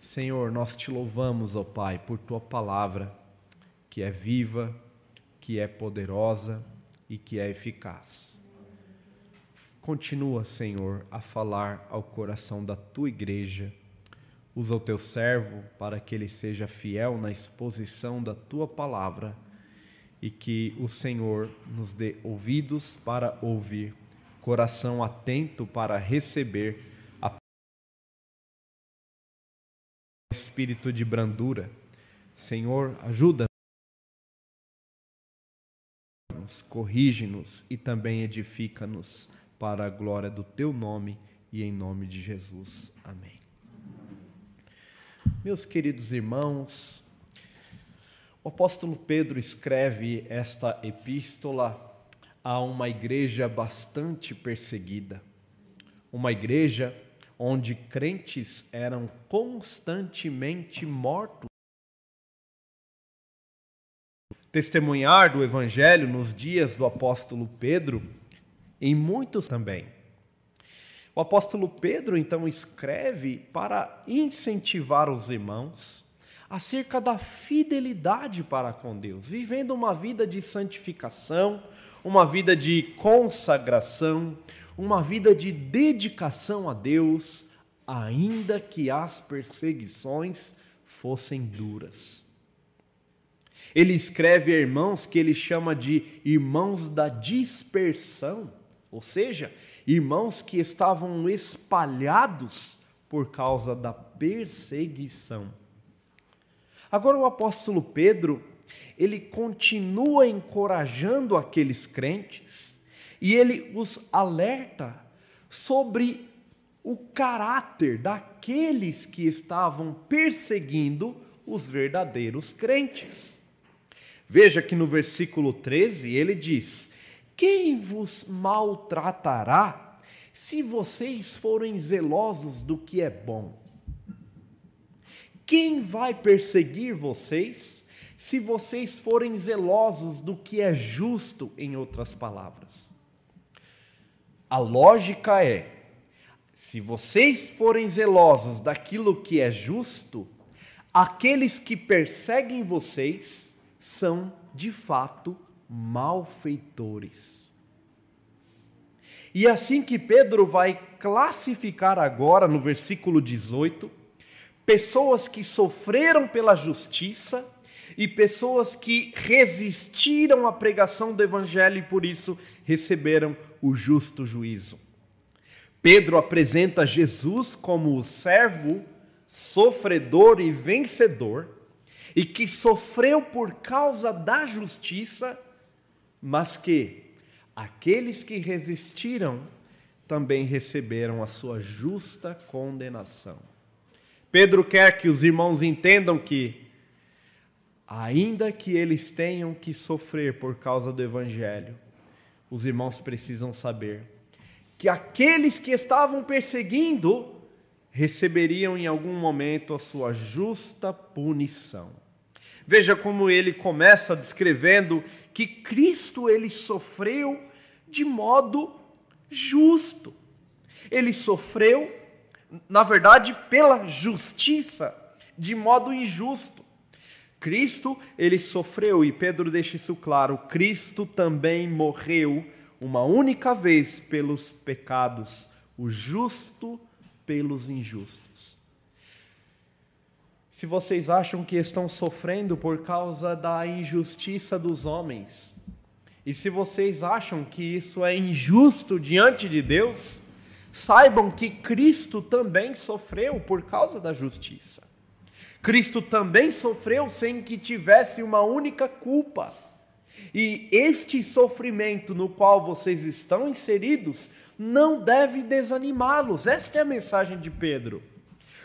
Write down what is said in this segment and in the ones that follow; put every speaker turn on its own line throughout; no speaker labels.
Senhor, nós te louvamos, ó Pai, por tua palavra, que é viva, que é poderosa e que é eficaz. Continua, Senhor, a falar ao coração da tua igreja. Usa o teu servo para que ele seja fiel na exposição da tua palavra e que o Senhor nos dê ouvidos para ouvir, coração atento para receber espírito de brandura. Senhor, ajuda-nos, corrige-nos e também edifica-nos para a glória do teu nome e em nome de Jesus. Amém. Meus queridos irmãos, o apóstolo Pedro escreve esta epístola a uma igreja bastante perseguida, uma igreja onde crentes eram constantemente mortos. Testemunhar do evangelho nos dias do apóstolo Pedro, em muitos também. O apóstolo Pedro então escreve para incentivar os irmãos acerca da fidelidade para com Deus, vivendo uma vida de santificação, uma vida de consagração, uma vida de dedicação a Deus, ainda que as perseguições fossem duras. Ele escreve a irmãos que ele chama de irmãos da dispersão, ou seja, irmãos que estavam espalhados por causa da perseguição. Agora o apóstolo Pedro, ele continua encorajando aqueles crentes e ele os alerta sobre o caráter daqueles que estavam perseguindo os verdadeiros crentes. Veja que no versículo 13 ele diz: Quem vos maltratará se vocês forem zelosos do que é bom? Quem vai perseguir vocês se vocês forem zelosos do que é justo, em outras palavras? A lógica é: se vocês forem zelosos daquilo que é justo, aqueles que perseguem vocês são de fato malfeitores. E assim que Pedro vai classificar agora no versículo 18 pessoas que sofreram pela justiça e pessoas que resistiram à pregação do Evangelho e por isso receberam o justo juízo. Pedro apresenta Jesus como o servo sofredor e vencedor e que sofreu por causa da justiça, mas que aqueles que resistiram também receberam a sua justa condenação. Pedro quer que os irmãos entendam que, ainda que eles tenham que sofrer por causa do Evangelho, os irmãos precisam saber que aqueles que estavam perseguindo receberiam em algum momento a sua justa punição. Veja como ele começa descrevendo que Cristo ele sofreu de modo justo. Ele sofreu na verdade, pela justiça, de modo injusto. Cristo, ele sofreu, e Pedro deixa isso claro: Cristo também morreu uma única vez pelos pecados, o justo pelos injustos. Se vocês acham que estão sofrendo por causa da injustiça dos homens, e se vocês acham que isso é injusto diante de Deus, Saibam que Cristo também sofreu por causa da justiça. Cristo também sofreu sem que tivesse uma única culpa. E este sofrimento no qual vocês estão inseridos não deve desanimá-los. Esta é a mensagem de Pedro.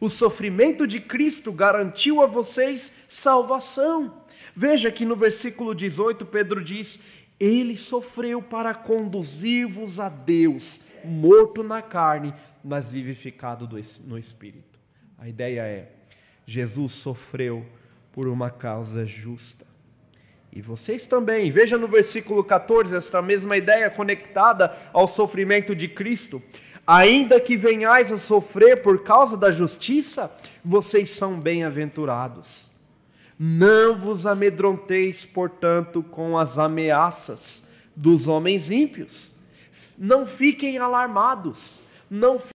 O sofrimento de Cristo garantiu a vocês salvação. Veja que no versículo 18 Pedro diz: Ele sofreu para conduzir-vos a Deus morto na carne, mas vivificado no espírito. A ideia é: Jesus sofreu por uma causa justa. E vocês também, veja no versículo 14 esta mesma ideia conectada ao sofrimento de Cristo. Ainda que venhais a sofrer por causa da justiça, vocês são bem-aventurados. Não vos amedronteis, portanto, com as ameaças dos homens ímpios. Não fiquem alarmados, não fiquem.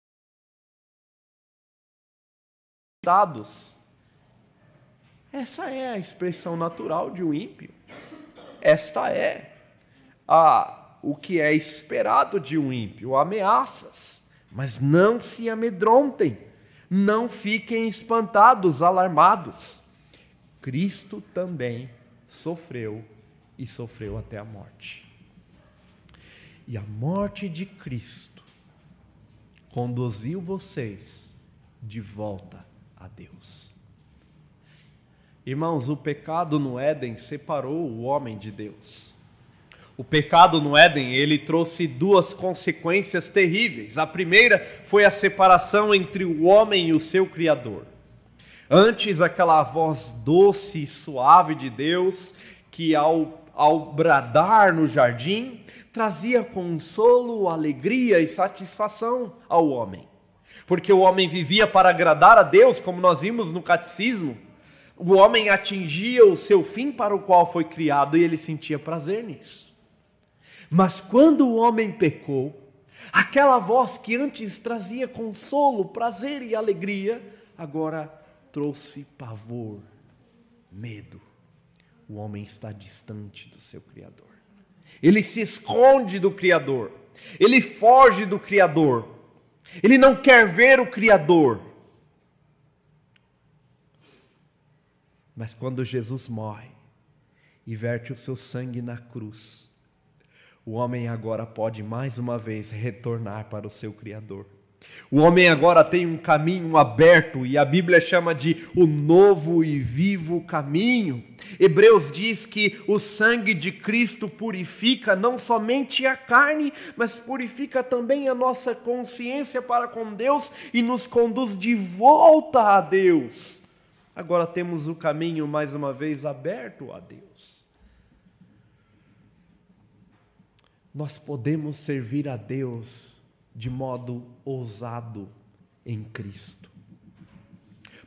Essa é a expressão natural de um ímpio. Esta é a, o que é esperado de um ímpio, ameaças. Mas não se amedrontem, não fiquem espantados, alarmados. Cristo também sofreu e sofreu até a morte. E a morte de Cristo conduziu vocês de volta a Deus. Irmãos, o pecado no Éden separou o homem de Deus. O pecado no Éden, ele trouxe duas consequências terríveis. A primeira foi a separação entre o homem e o seu criador. Antes aquela voz doce e suave de Deus, que ao, ao bradar no jardim, trazia consolo, alegria e satisfação ao homem. Porque o homem vivia para agradar a Deus, como nós vimos no catecismo. O homem atingia o seu fim para o qual foi criado e ele sentia prazer nisso. Mas quando o homem pecou, aquela voz que antes trazia consolo, prazer e alegria, agora trouxe pavor, medo. O homem está distante do seu Criador. Ele se esconde do Criador. Ele foge do Criador. Ele não quer ver o Criador. Mas quando Jesus morre e verte o seu sangue na cruz, o homem agora pode mais uma vez retornar para o seu Criador. O homem agora tem um caminho aberto e a Bíblia chama de o novo e vivo caminho. Hebreus diz que o sangue de Cristo purifica não somente a carne, mas purifica também a nossa consciência para com Deus e nos conduz de volta a Deus. Agora temos o caminho mais uma vez aberto a Deus. nós podemos servir a Deus de modo ousado em Cristo.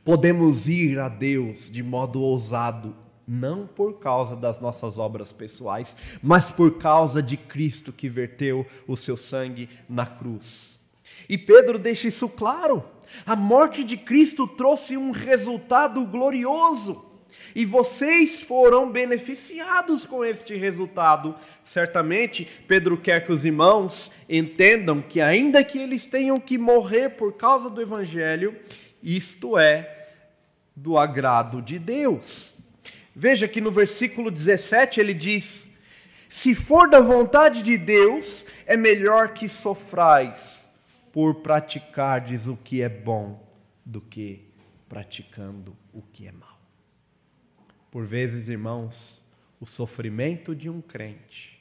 Podemos ir a Deus de modo ousado, não por causa das nossas obras pessoais, mas por causa de Cristo que verteu o seu sangue na cruz. E Pedro deixa isso claro. A morte de Cristo trouxe um resultado glorioso e vocês foram beneficiados com este resultado. Certamente, Pedro quer que os irmãos entendam que, ainda que eles tenham que morrer por causa do Evangelho, isto é do agrado de Deus. Veja que no versículo 17 ele diz: Se for da vontade de Deus, é melhor que sofrais por praticardes o que é bom do que praticando o que é mal. Por vezes, irmãos, o sofrimento de um crente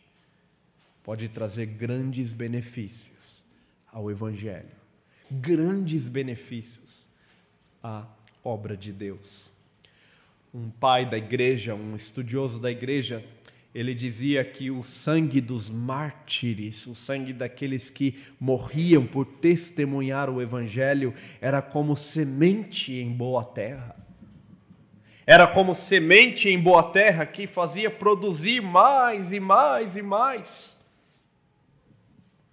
pode trazer grandes benefícios ao Evangelho, grandes benefícios à obra de Deus. Um pai da igreja, um estudioso da igreja, ele dizia que o sangue dos mártires, o sangue daqueles que morriam por testemunhar o Evangelho, era como semente em boa terra. Era como semente em boa terra que fazia produzir mais e mais e mais.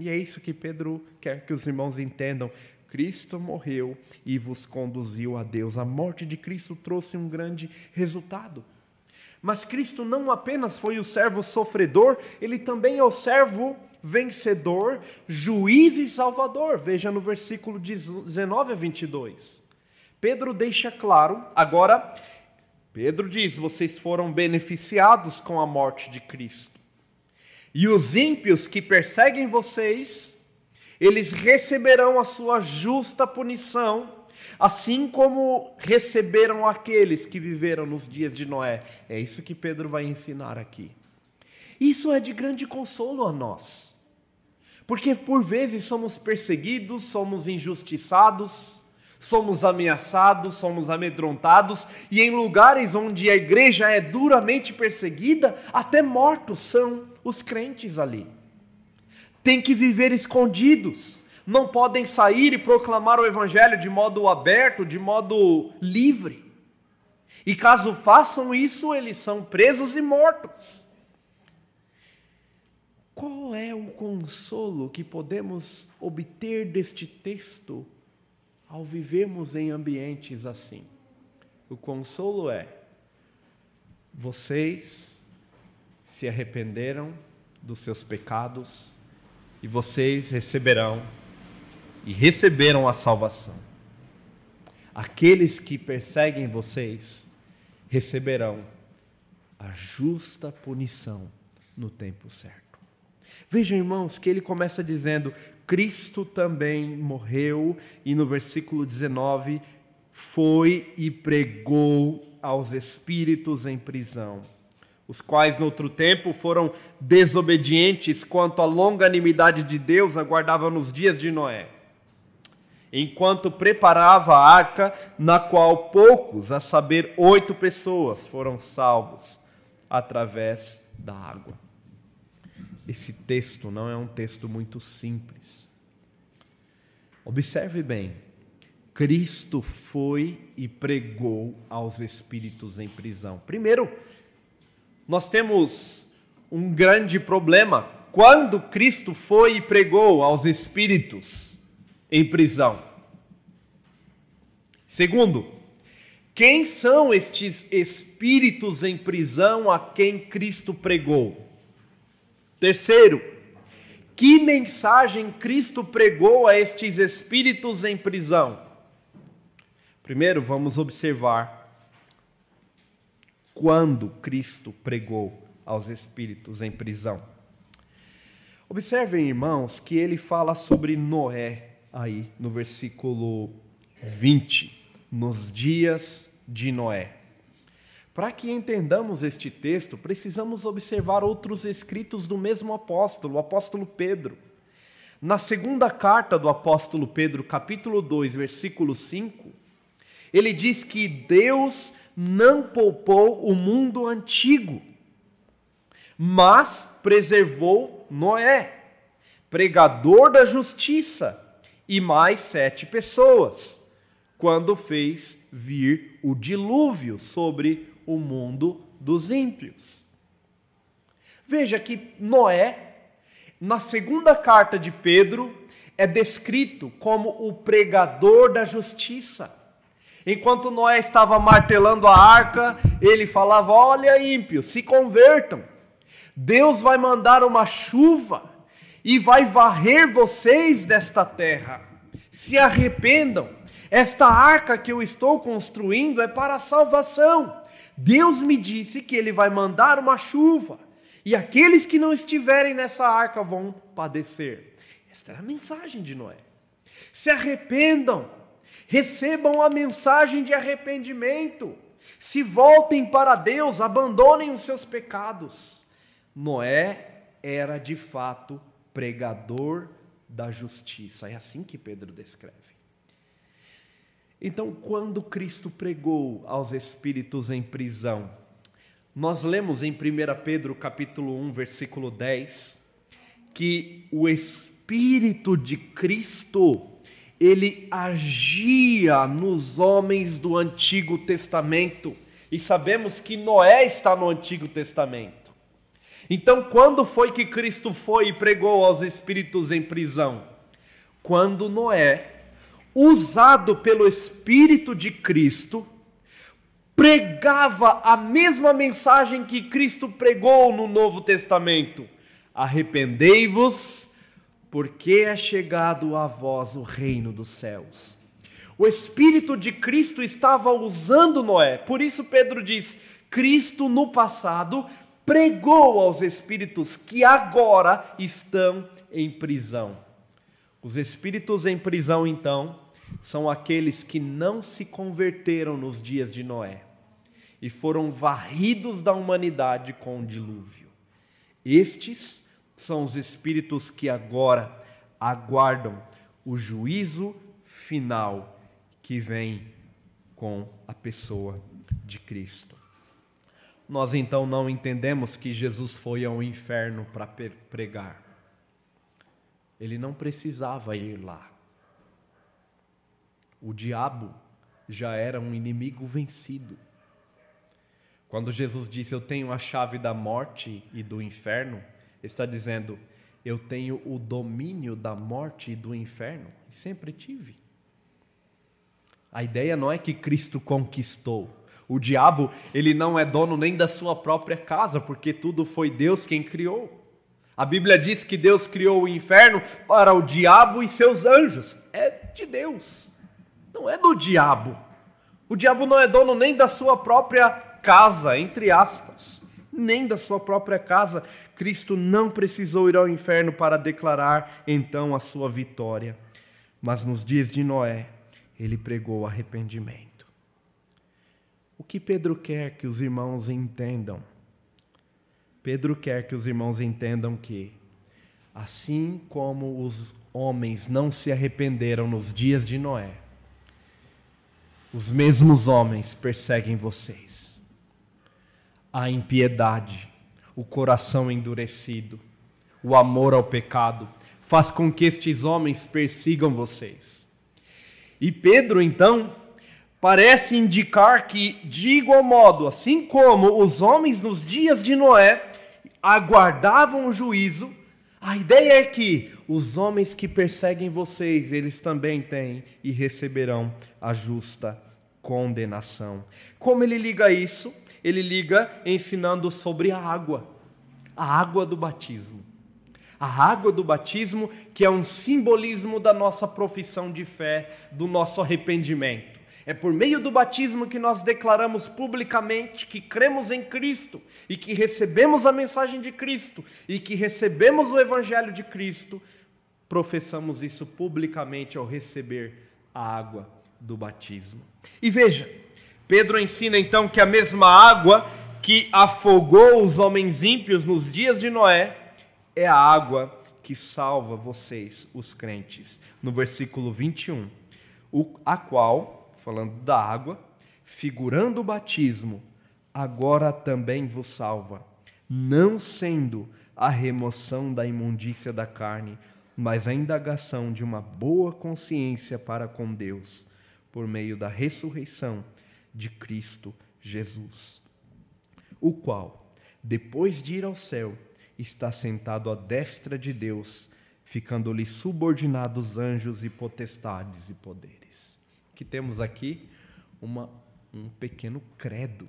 E é isso que Pedro quer que os irmãos entendam. Cristo morreu e vos conduziu a Deus. A morte de Cristo trouxe um grande resultado. Mas Cristo não apenas foi o servo sofredor, ele também é o servo vencedor, juiz e salvador. Veja no versículo 19 a 22. Pedro deixa claro, agora Pedro diz: vocês foram beneficiados com a morte de Cristo. E os ímpios que perseguem vocês, eles receberão a sua justa punição, assim como receberam aqueles que viveram nos dias de Noé. É isso que Pedro vai ensinar aqui. Isso é de grande consolo a nós, porque por vezes somos perseguidos, somos injustiçados, somos ameaçados, somos amedrontados, e em lugares onde a igreja é duramente perseguida, até mortos são os crentes ali. Tem que viver escondidos, não podem sair e proclamar o Evangelho de modo aberto, de modo livre. E caso façam isso, eles são presos e mortos. Qual é o consolo que podemos obter deste texto ao vivermos em ambientes assim? O consolo é: vocês se arrependeram dos seus pecados e vocês receberão e receberam a salvação. Aqueles que perseguem vocês receberão a justa punição no tempo certo. Vejam, irmãos, que ele começa dizendo: Cristo também morreu, e no versículo 19, foi e pregou aos espíritos em prisão, os quais no outro tempo foram desobedientes quanto à longanimidade de Deus aguardavam nos dias de Noé enquanto preparava a arca, na qual poucos, a saber, oito pessoas, foram salvos através da água. Esse texto não é um texto muito simples. Observe bem: Cristo foi e pregou aos espíritos em prisão. Primeiro, nós temos um grande problema. Quando Cristo foi e pregou aos espíritos, em prisão. Segundo, quem são estes espíritos em prisão a quem Cristo pregou? Terceiro, que mensagem Cristo pregou a estes espíritos em prisão? Primeiro, vamos observar quando Cristo pregou aos espíritos em prisão. Observem, irmãos, que ele fala sobre Noé aí no versículo 20, nos dias de Noé. Para que entendamos este texto, precisamos observar outros escritos do mesmo apóstolo, o apóstolo Pedro. Na segunda carta do apóstolo Pedro, capítulo 2, versículo 5, ele diz que Deus não poupou o mundo antigo, mas preservou Noé, pregador da justiça, e mais sete pessoas, quando fez vir o dilúvio sobre o mundo dos ímpios. Veja que Noé, na segunda carta de Pedro, é descrito como o pregador da justiça. Enquanto Noé estava martelando a arca, ele falava: Olha, ímpios, se convertam. Deus vai mandar uma chuva e vai varrer vocês desta terra. Se arrependam. Esta arca que eu estou construindo é para a salvação. Deus me disse que ele vai mandar uma chuva e aqueles que não estiverem nessa arca vão padecer. Esta era a mensagem de Noé. Se arrependam, recebam a mensagem de arrependimento, se voltem para Deus, abandonem os seus pecados. Noé era de fato pregador da justiça. É assim que Pedro descreve. Então, quando Cristo pregou aos espíritos em prisão, nós lemos em 1 Pedro capítulo 1, versículo 10, que o espírito de Cristo ele agia nos homens do Antigo Testamento. E sabemos que Noé está no Antigo Testamento. Então, quando foi que Cristo foi e pregou aos espíritos em prisão? Quando Noé, usado pelo Espírito de Cristo, pregava a mesma mensagem que Cristo pregou no Novo Testamento: arrependei-vos, porque é chegado a vós o reino dos céus. O Espírito de Cristo estava usando Noé, por isso Pedro diz: Cristo no passado pregou aos espíritos que agora estão em prisão. Os espíritos em prisão, então, são aqueles que não se converteram nos dias de Noé e foram varridos da humanidade com o dilúvio. Estes são os espíritos que agora aguardam o juízo final que vem com a pessoa de Cristo nós então não entendemos que Jesus foi ao inferno para pregar. ele não precisava ir lá. O diabo já era um inimigo vencido. Quando Jesus disse: Eu tenho a chave da morte e do inferno, está dizendo: Eu tenho o domínio da morte e do inferno. E sempre tive. A ideia não é que Cristo conquistou. O diabo, ele não é dono nem da sua própria casa, porque tudo foi Deus quem criou. A Bíblia diz que Deus criou o inferno para o diabo e seus anjos. É de Deus, não é do diabo. O diabo não é dono nem da sua própria casa, entre aspas, nem da sua própria casa. Cristo não precisou ir ao inferno para declarar então a sua vitória. Mas nos dias de Noé, ele pregou arrependimento. O que Pedro quer que os irmãos entendam? Pedro quer que os irmãos entendam que, assim como os homens não se arrependeram nos dias de Noé, os mesmos homens perseguem vocês. A impiedade, o coração endurecido, o amor ao pecado, faz com que estes homens persigam vocês. E Pedro, então, parece indicar que, de igual modo, assim como os homens nos dias de Noé aguardavam o juízo, a ideia é que os homens que perseguem vocês, eles também têm e receberão a justa condenação. Como ele liga isso? Ele liga ensinando sobre a água, a água do batismo. A água do batismo, que é um simbolismo da nossa profissão de fé, do nosso arrependimento. É por meio do batismo que nós declaramos publicamente que cremos em Cristo e que recebemos a mensagem de Cristo e que recebemos o Evangelho de Cristo. Professamos isso publicamente ao receber a água do batismo. E veja, Pedro ensina então que a mesma água que afogou os homens ímpios nos dias de Noé é a água que salva vocês, os crentes. No versículo 21, a qual falando da água, figurando o batismo, agora também vos salva, não sendo a remoção da imundícia da carne, mas a indagação de uma boa consciência para com Deus, por meio da ressurreição de Cristo Jesus, o qual, depois de ir ao céu, está sentado à destra de Deus, ficando-lhe subordinados anjos e potestades e poderes que temos aqui uma, um pequeno credo.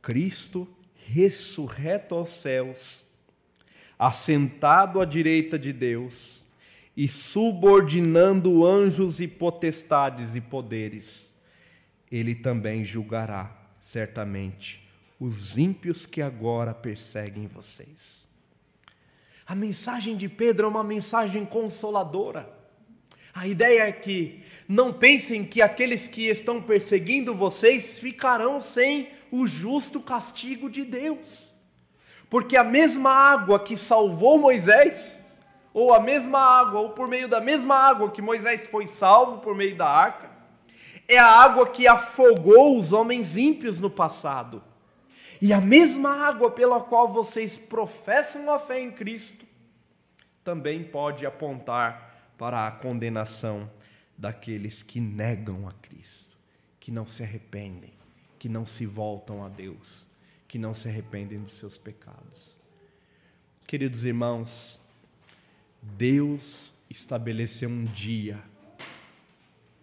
Cristo ressurreto aos céus, assentado à direita de Deus e subordinando anjos e potestades e poderes, ele também julgará, certamente, os ímpios que agora perseguem vocês. A mensagem de Pedro é uma mensagem consoladora. A ideia é que não pensem que aqueles que estão perseguindo vocês ficarão sem o justo castigo de Deus. Porque a mesma água que salvou Moisés, ou a mesma água, ou por meio da mesma água que Moisés foi salvo por meio da arca, é a água que afogou os homens ímpios no passado. E a mesma água pela qual vocês professam a fé em Cristo também pode apontar para a condenação daqueles que negam a Cristo, que não se arrependem, que não se voltam a Deus, que não se arrependem dos seus pecados. Queridos irmãos, Deus estabeleceu um dia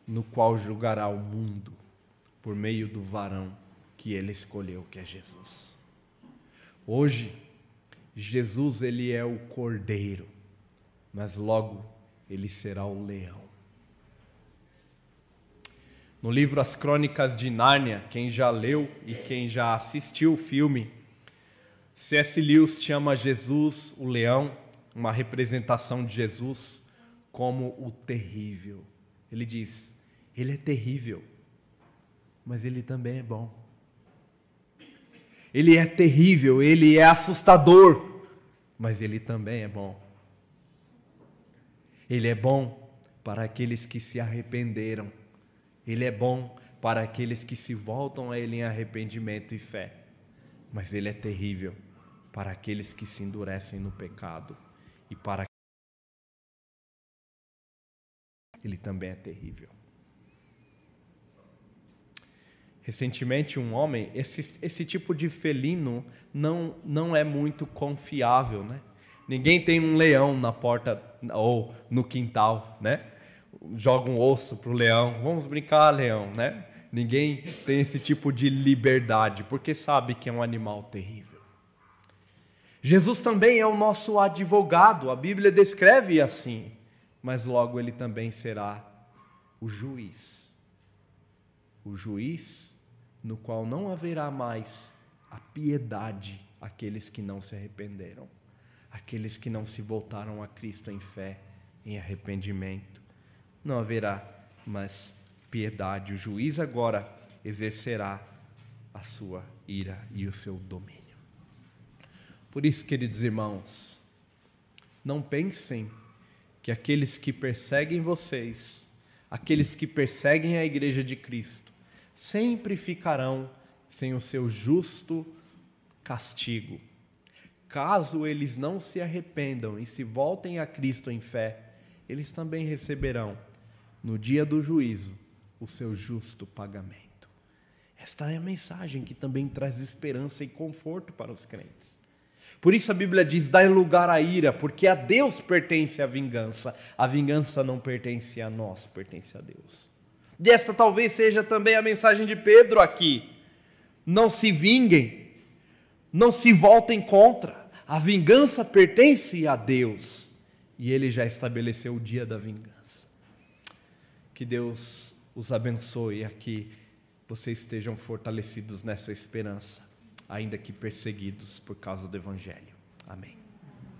no qual julgará o mundo por meio do varão que ele escolheu, que é Jesus. Hoje, Jesus ele é o cordeiro, mas logo ele será o leão. No livro As Crônicas de Nárnia, quem já leu e quem já assistiu o filme, C.S. Lewis chama Jesus, o leão, uma representação de Jesus, como o terrível. Ele diz: Ele é terrível, mas ele também é bom. Ele é terrível, ele é assustador, mas ele também é bom. Ele é bom para aqueles que se arrependeram. Ele é bom para aqueles que se voltam a Ele em arrependimento e fé. Mas Ele é terrível para aqueles que se endurecem no pecado e para ele também é terrível. Recentemente, um homem, esse, esse tipo de felino não, não é muito confiável, né? Ninguém tem um leão na porta ou no quintal, né? Joga um osso pro leão, vamos brincar, leão, né? Ninguém tem esse tipo de liberdade, porque sabe que é um animal terrível. Jesus também é o nosso advogado, a Bíblia descreve assim, mas logo ele também será o juiz. O juiz no qual não haverá mais a piedade àqueles que não se arrependeram, aqueles que não se voltaram a Cristo em fé, em arrependimento. Não haverá mais piedade. O juiz agora exercerá a sua ira e o seu domínio. Por isso, queridos irmãos, não pensem que aqueles que perseguem vocês, aqueles que perseguem a igreja de Cristo, sempre ficarão sem o seu justo castigo. Caso eles não se arrependam e se voltem a Cristo em fé, eles também receberão, no dia do juízo, o seu justo pagamento. Esta é a mensagem que também traz esperança e conforto para os crentes. Por isso a Bíblia diz: dai lugar à ira, porque a Deus pertence a vingança. A vingança não pertence a nós, pertence a Deus. E esta talvez seja também a mensagem de Pedro aqui. Não se vinguem, não se voltem contra. A vingança pertence a Deus e ele já estabeleceu o dia da vingança. Que Deus os abençoe a que vocês estejam fortalecidos nessa esperança, ainda que perseguidos por causa do Evangelho. Amém.